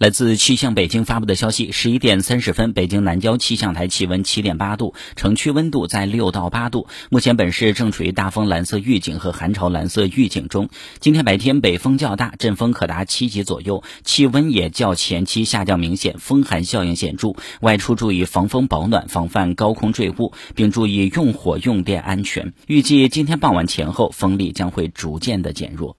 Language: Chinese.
来自气象北京发布的消息十一点三十分北京南郊气象台气温七点八度城区温度在六到八度。目前本市正处于大风蓝色预警和寒潮蓝色预警中。今天白天北风较大阵风可达七级左右气温也较前期下降明显风寒效应显著。外出注意防风保暖防范高空坠物并注意用火用电安全。预计今天傍晚前后风力将会逐渐的减弱。